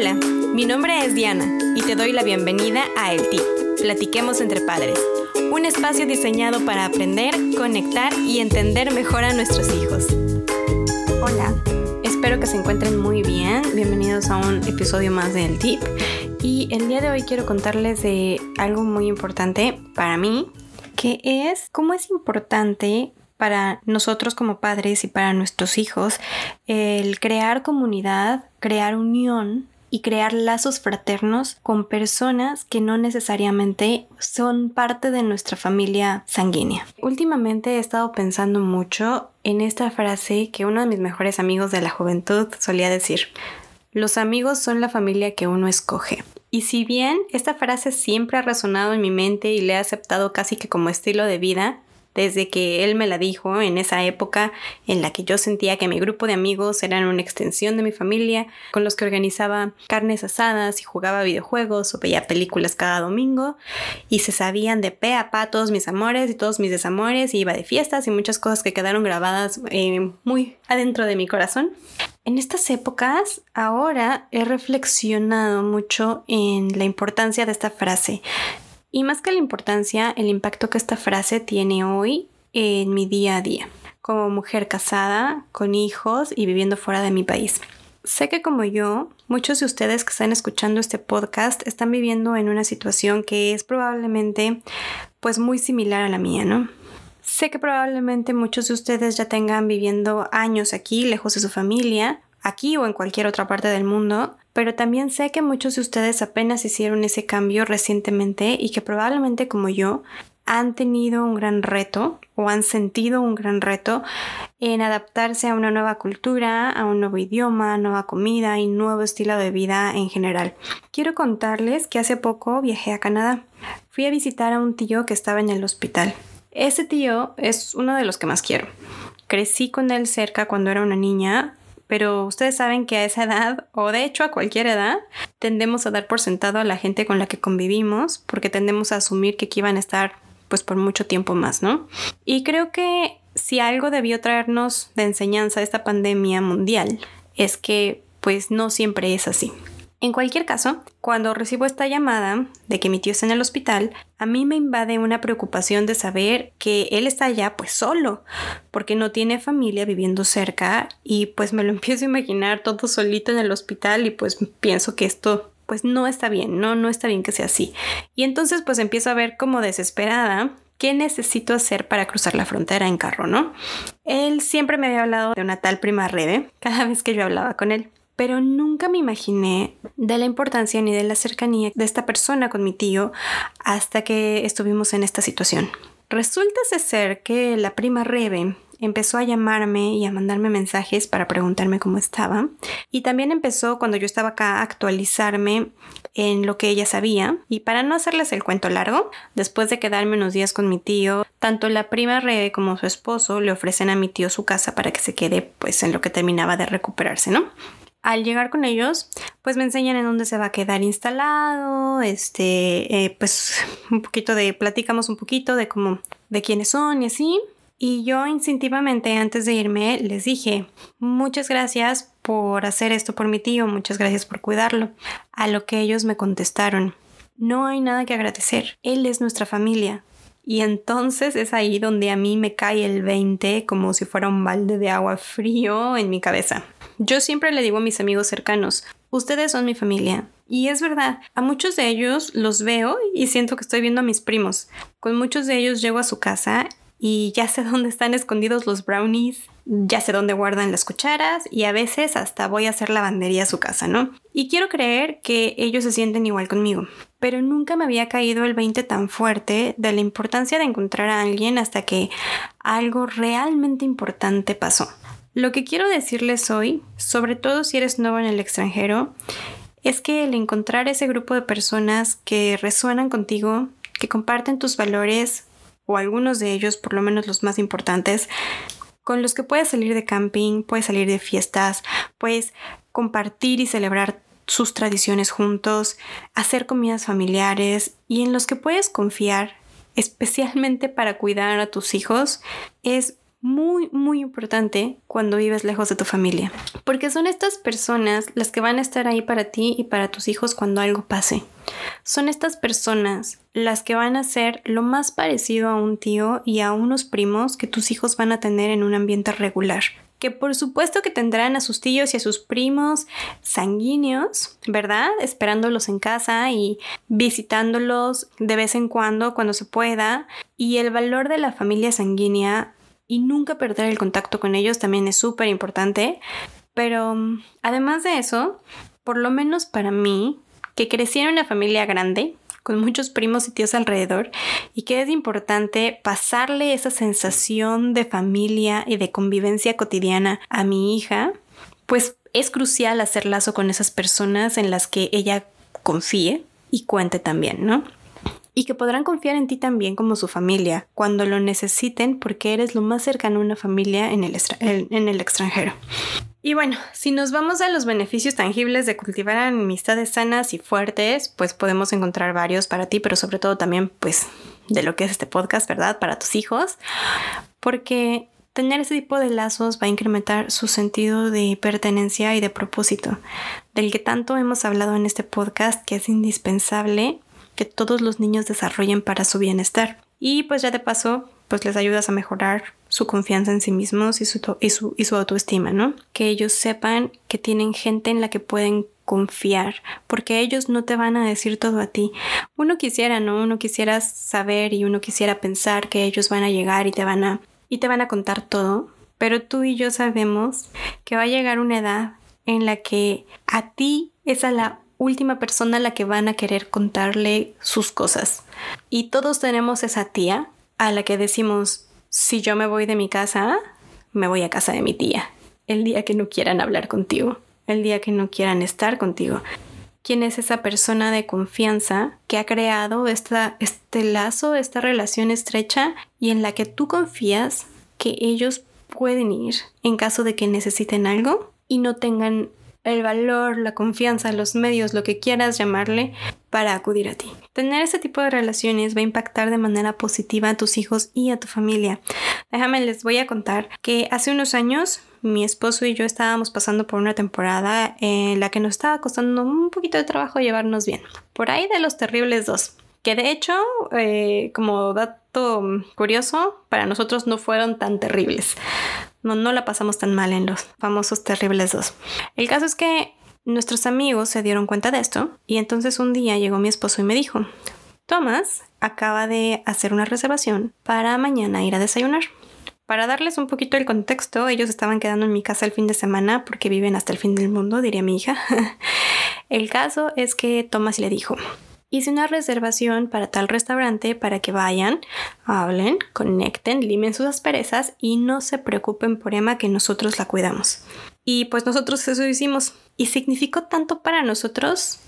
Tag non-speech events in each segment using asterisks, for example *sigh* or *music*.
Hola, mi nombre es Diana y te doy la bienvenida a El Tip, Platiquemos entre Padres, un espacio diseñado para aprender, conectar y entender mejor a nuestros hijos. Hola, espero que se encuentren muy bien, bienvenidos a un episodio más de El Tip y el día de hoy quiero contarles de algo muy importante para mí, que es cómo es importante para nosotros como padres y para nuestros hijos el crear comunidad, crear unión y crear lazos fraternos con personas que no necesariamente son parte de nuestra familia sanguínea. Últimamente he estado pensando mucho en esta frase que uno de mis mejores amigos de la juventud solía decir. Los amigos son la familia que uno escoge. Y si bien esta frase siempre ha resonado en mi mente y le he aceptado casi que como estilo de vida, desde que él me la dijo en esa época en la que yo sentía que mi grupo de amigos eran una extensión de mi familia, con los que organizaba carnes asadas y jugaba videojuegos o veía películas cada domingo y se sabían de pe a pa todos mis amores y todos mis desamores y iba de fiestas y muchas cosas que quedaron grabadas eh, muy adentro de mi corazón. En estas épocas, ahora he reflexionado mucho en la importancia de esta frase y más que la importancia, el impacto que esta frase tiene hoy en mi día a día, como mujer casada, con hijos y viviendo fuera de mi país. Sé que como yo, muchos de ustedes que están escuchando este podcast están viviendo en una situación que es probablemente pues muy similar a la mía, ¿no? Sé que probablemente muchos de ustedes ya tengan viviendo años aquí, lejos de su familia, aquí o en cualquier otra parte del mundo, pero también sé que muchos de ustedes apenas hicieron ese cambio recientemente y que probablemente como yo han tenido un gran reto o han sentido un gran reto en adaptarse a una nueva cultura, a un nuevo idioma, nueva comida y nuevo estilo de vida en general. Quiero contarles que hace poco viajé a Canadá. Fui a visitar a un tío que estaba en el hospital. Ese tío es uno de los que más quiero. Crecí con él cerca cuando era una niña pero ustedes saben que a esa edad, o de hecho a cualquier edad, tendemos a dar por sentado a la gente con la que convivimos, porque tendemos a asumir que aquí van a estar pues por mucho tiempo más, ¿no? Y creo que si algo debió traernos de enseñanza esta pandemia mundial, es que pues no siempre es así. En cualquier caso, cuando recibo esta llamada de que mi tío está en el hospital, a mí me invade una preocupación de saber que él está allá pues solo, porque no tiene familia viviendo cerca y pues me lo *laughs* empiezo a imaginar todo solito en el hospital y pues pienso que esto pues no está bien, no, no está bien que sea así. Y entonces pues empiezo a ver como desesperada ¿qué necesito hacer para cruzar la frontera en carro, no? Él siempre me había hablado de una tal prima Rebe *laughs* cada vez que yo hablaba con él pero nunca me imaginé de la importancia ni de la cercanía de esta persona con mi tío hasta que estuvimos en esta situación. Resulta ser que la prima Rebe empezó a llamarme y a mandarme mensajes para preguntarme cómo estaba. Y también empezó cuando yo estaba acá a actualizarme en lo que ella sabía. Y para no hacerles el cuento largo, después de quedarme unos días con mi tío, tanto la prima Rebe como su esposo le ofrecen a mi tío su casa para que se quede pues en lo que terminaba de recuperarse, ¿no? Al llegar con ellos, pues me enseñan en dónde se va a quedar instalado, este, eh, pues *laughs* un poquito de, platicamos un poquito de cómo, de quiénes son y así. Y yo instintivamente antes de irme les dije, muchas gracias por hacer esto por mi tío, muchas gracias por cuidarlo. A lo que ellos me contestaron, no hay nada que agradecer, él es nuestra familia. Y entonces es ahí donde a mí me cae el 20 como si fuera un balde de agua frío en mi cabeza. Yo siempre le digo a mis amigos cercanos, ustedes son mi familia. Y es verdad, a muchos de ellos los veo y siento que estoy viendo a mis primos. Con muchos de ellos llego a su casa y ya sé *laughs* dónde están escondidos los brownies, ya sé dónde guardan las cucharas y a veces hasta voy a hacer lavandería a su casa, ¿no? Y quiero creer que ellos se sienten igual conmigo, pero nunca me había caído el 20 tan fuerte de la importancia de encontrar a alguien hasta que algo realmente importante pasó. Lo que quiero decirles hoy, sobre todo si eres nuevo en el extranjero, es que el encontrar ese grupo de personas que resuenan contigo, que comparten tus valores, o algunos de ellos, por lo menos los más importantes, con los que puedes salir de camping, puedes salir de fiestas, puedes compartir y celebrar sus tradiciones juntos, hacer comidas familiares y en los que puedes confiar, especialmente para cuidar a tus hijos, es muy, muy importante cuando vives lejos de tu familia. Porque son estas personas las que van a estar ahí para ti y para tus hijos cuando algo pase. Son estas personas las que van a ser lo más parecido a un tío y a unos primos que tus hijos van a tener en un ambiente regular que por supuesto que tendrán a sus tíos y a sus primos sanguíneos, ¿verdad? Esperándolos en casa y visitándolos de vez en cuando, cuando se pueda. Y el valor de la familia sanguínea y nunca perder el contacto con ellos también es súper importante. Pero mm, además de eso, por lo menos para mí, que crecí en una familia grande, con muchos primos y tíos alrededor, y que es importante pasarle esa sensación de familia y de convivencia cotidiana a mi hija, pues es crucial hacer lazo con esas personas en las que ella confíe y cuente también, ¿no? Y que podrán confiar en ti también como su familia cuando lo necesiten porque eres lo más cercano a una familia en el, en el extranjero. Y bueno, si nos vamos a los beneficios tangibles de cultivar amistades sanas y fuertes, pues podemos encontrar varios para ti, pero sobre todo también pues de lo que es este podcast, ¿verdad? Para tus hijos, porque tener ese tipo de lazos va a incrementar su sentido de pertenencia y de propósito, del que tanto hemos hablado en este podcast que es indispensable que todos los niños desarrollen para su bienestar. Y pues ya de paso, pues les ayudas a mejorar su confianza en sí mismos y su, y su, y su autoestima, ¿no? Que ellos sepan que tienen gente en la que pueden confiar, porque ellos no te van a decir todo a ti. Uno quisiera, ¿no? Uno quisiera saber y uno quisiera pensar que ellos van a llegar y te van a y te van a contar todo, pero tú y yo sabemos que va a llegar una edad en la que a ti es a la última persona a la que van a querer contarle sus cosas. Y todos tenemos esa tía a la que decimos, si yo me voy de mi casa, me voy a casa de mi tía. El día que no quieran hablar contigo, el día que no quieran estar contigo. ¿Quién es esa persona de confianza que ha creado esta, este lazo, esta relación estrecha y en la que tú confías que ellos pueden ir en caso de que necesiten algo y no tengan el valor, la confianza, los medios, lo que quieras llamarle, para acudir a ti. Tener ese tipo de relaciones va a impactar de manera positiva a tus hijos y a tu familia. Déjame, les voy a contar que hace unos años mi esposo y yo estábamos pasando por una temporada en la que nos estaba costando un poquito de trabajo llevarnos bien. Por ahí de los terribles dos. Que de hecho, eh, como dato curioso, para nosotros no fueron tan terribles no, no la pasamos tan mal en los famosos terribles dos. El caso es que nuestros amigos se dieron cuenta de esto y entonces un día llegó mi esposo y me dijo, Thomas acaba de hacer una reservación para mañana ir a desayunar. Para darles un poquito el contexto, ellos estaban quedando en mi casa el fin de semana porque viven hasta el fin del mundo, diría mi hija. *laughs* el caso es que Thomas le dijo, hice una reservación para tal restaurante para que vayan, hablen, conecten, limen sus asperezas y no se preocupen por Emma que nosotros la cuidamos. Y pues nosotros eso hicimos. Y significó tanto para nosotros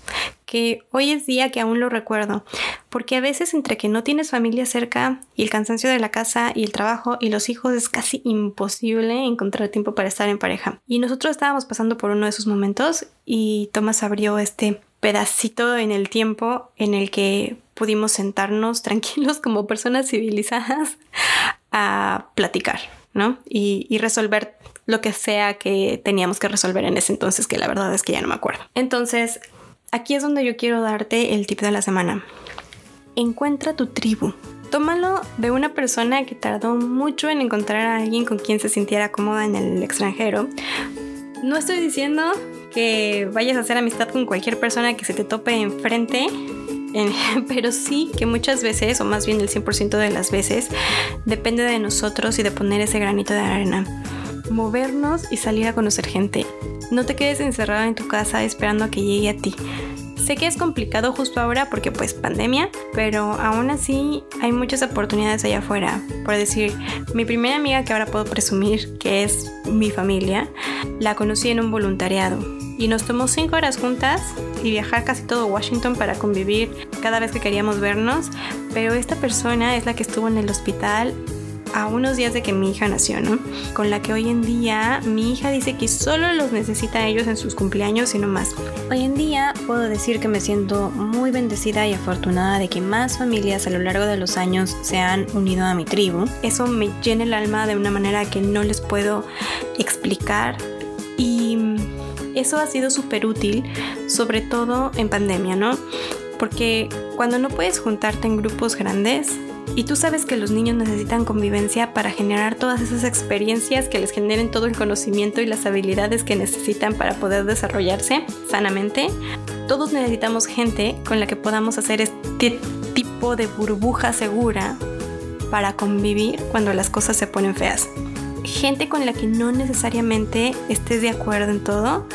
que hoy es día que aún lo recuerdo. Porque a veces entre que no tienes familia cerca y el cansancio de la casa y el trabajo y los hijos es casi imposible encontrar tiempo para estar en pareja. Y nosotros estábamos pasando por uno de esos momentos y Tomás abrió este pedacito en el tiempo en el que pudimos sentarnos *laughs* tranquilos como personas civilizadas a platicar, ¿no? Y, resolver lo que sea que teníamos que resolver en ese entonces, que la verdad es que ya no me acuerdo. Entonces, aquí es donde yo quiero darte el tip de la semana. Encuentra tu tribu. Tómalo de una persona que tardó mucho en encontrar a alguien con quien se sintiera cómoda en el extranjero. No estoy diciendo que vayas a hacer amistad con cualquier persona que se te tope enfrente, *laughs* pero sí que muchas veces, o más bien el 100% de las veces, depende de nosotros y de poner ese granito de arena. Movernos y salir a conocer gente. No te quedes encerrado en tu casa esperando a que llegue a ti. Sé que es complicado justo ahora porque pues pandemia, pero aún así hay muchas oportunidades allá afuera. Por decir, mi primera amiga que ahora puedo presumir que es mi familia, la conocí en un voluntariado y nos tomó cinco horas juntas y viajar casi todo Washington para convivir cada vez que queríamos vernos, pero esta persona es la que estuvo en el hospital a unos días de que mi hija nació, ¿no? Con la que hoy en día mi hija dice que solo los necesita a ellos en sus cumpleaños y no más. Hoy en día puedo decir que me siento muy bendecida y afortunada de que más familias a lo largo de los años se han unido a mi tribu. Eso me llena el alma de una manera que no les puedo explicar y eso ha sido súper útil, sobre todo en pandemia, ¿no? Porque cuando no puedes juntarte en grupos grandes, y tú sabes que los niños necesitan convivencia para generar todas esas experiencias que les generen todo el conocimiento y las habilidades que necesitan para poder desarrollarse sanamente. Todos necesitamos gente con la que podamos hacer este tipo de burbuja segura para convivir cuando las cosas se ponen feas gente con la que no necesariamente estés de acuerdo en todo,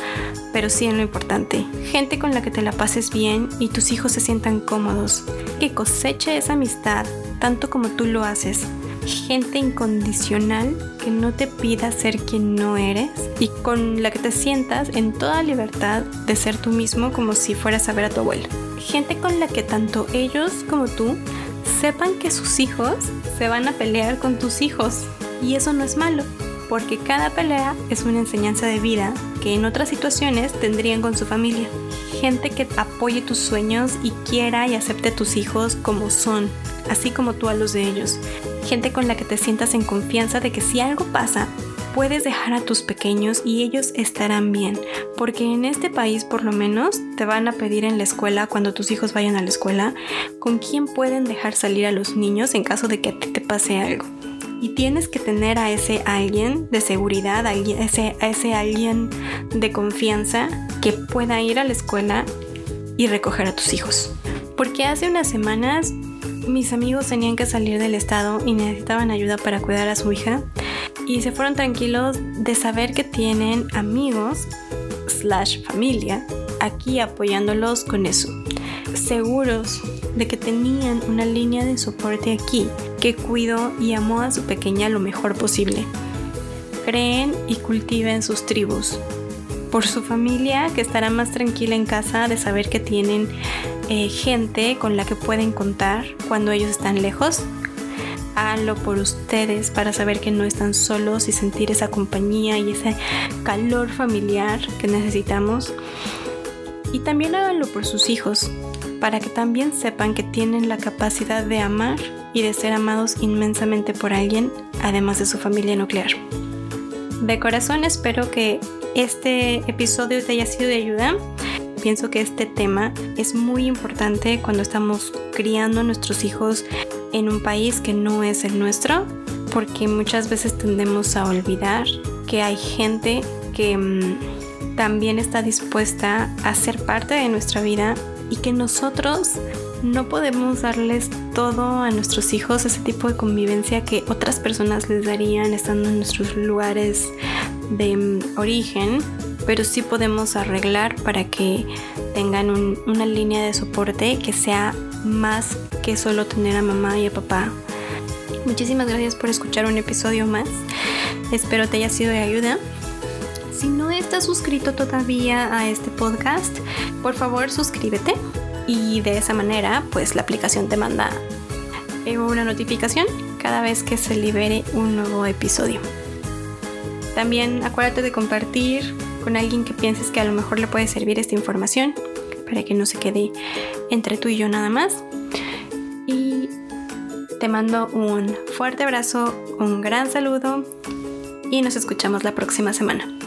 pero sí en lo importante. Gente con la que te la pases bien y tus hijos se sientan cómodos. Que coseche esa amistad tanto como tú lo haces. Gente incondicional que no te pida ser quien no eres y con la que te sientas en toda libertad de ser tú mismo como si fueras a ver a tu abuelo. Gente con la que tanto ellos como tú sepan que sus hijos se van a pelear con tus hijos y eso no es malo, porque cada pelea es una enseñanza de vida que en otras situaciones tendrían con su familia. Gente que apoye tus sueños y quiera y acepte a tus hijos como son, así como tú a los de ellos. Gente con la que te sientas en confianza de que si algo pasa, puedes dejar a tus pequeños y ellos estarán bien, porque en este país por lo menos te van a pedir en la escuela, cuando tus hijos vayan a la escuela, con quién pueden dejar salir a los niños en caso de que a ti te pase algo y tienes que tener a ese alguien de seguridad, a ese, alguien de confianza que pueda ir a la escuela y recoger a tus hijos. Porque hace unas semanas mis amigos tenían que salir del estado y necesitaban ayuda para cuidar a su hija y se fueron tranquilos de saber que tienen amigos slash familia aquí apoyándolos con eso. Seguros de que tenían una línea de soporte aquí que cuidó y amó a su pequeña lo mejor posible. Creen y cultiven sus tribus. Por su familia que estará más tranquila en casa de saber que tienen eh, gente con la que pueden contar cuando ellos están lejos. Háganlo por ustedes para saber que no están solos y sentir esa compañía y ese calor familiar que necesitamos. Y también háganlo por sus hijos, para que también sepan que tienen la capacidad de amar y de ser amados inmensamente por alguien, además de su familia nuclear. De corazón espero que este episodio te haya sido de ayuda. Pienso que este tema es muy importante cuando estamos criando a nuestros hijos en un país que no es el nuestro, porque muchas veces tendemos a olvidar que hay gente que mm, también está dispuesta a ser parte de nuestra vida y que nosotros no podemos darles todo a nuestros hijos, ese tipo de convivencia que otras personas les darían estando en nuestros lugares de mm, origen, pero sí podemos arreglar para que tengan una línea de soporte que sea más que solo tener a mamá y a papá. Muchísimas gracias por escuchar un episodio más. Espero te haya sido de ayuda. Si no estás suscrito todavía a este podcast, por favor suscríbete y de esa manera pues la aplicación te manda eh, una notificación cada vez que se libere un nuevo episodio. También acuérdate de compartir con alguien que pienses que a lo mejor le puede servir esta información para que no se quede entre tú y yo nada más. Y te mando un fuerte abrazo, un gran saludo y nos escuchamos la próxima semana.